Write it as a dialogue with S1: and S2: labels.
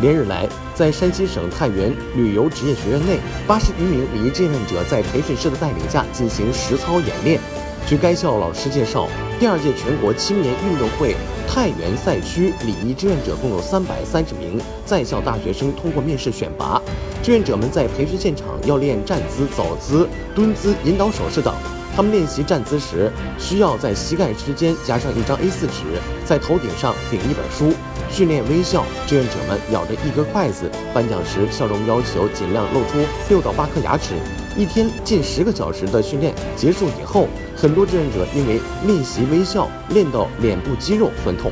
S1: 连日来，在山西省太原旅游职业学院内，八十余名礼仪志愿者在培训师的带领下进行实操演练。据该校老师介绍，第二届全国青年运动会太原赛区礼仪志愿者共有三百三十名在校大学生通过面试选拔。志愿者们在培训现场要练站姿、走姿、蹲姿、引导手势等。他们练习站姿时，需要在膝盖之间夹上一张 A4 纸，在头顶上顶一本书，训练微笑。志愿者们咬着一根筷子，颁奖时笑容要求尽量露出六到八颗牙齿。一天近十个小时的训练结束以后，很多志愿者因为练习微笑练到脸部肌肉酸痛。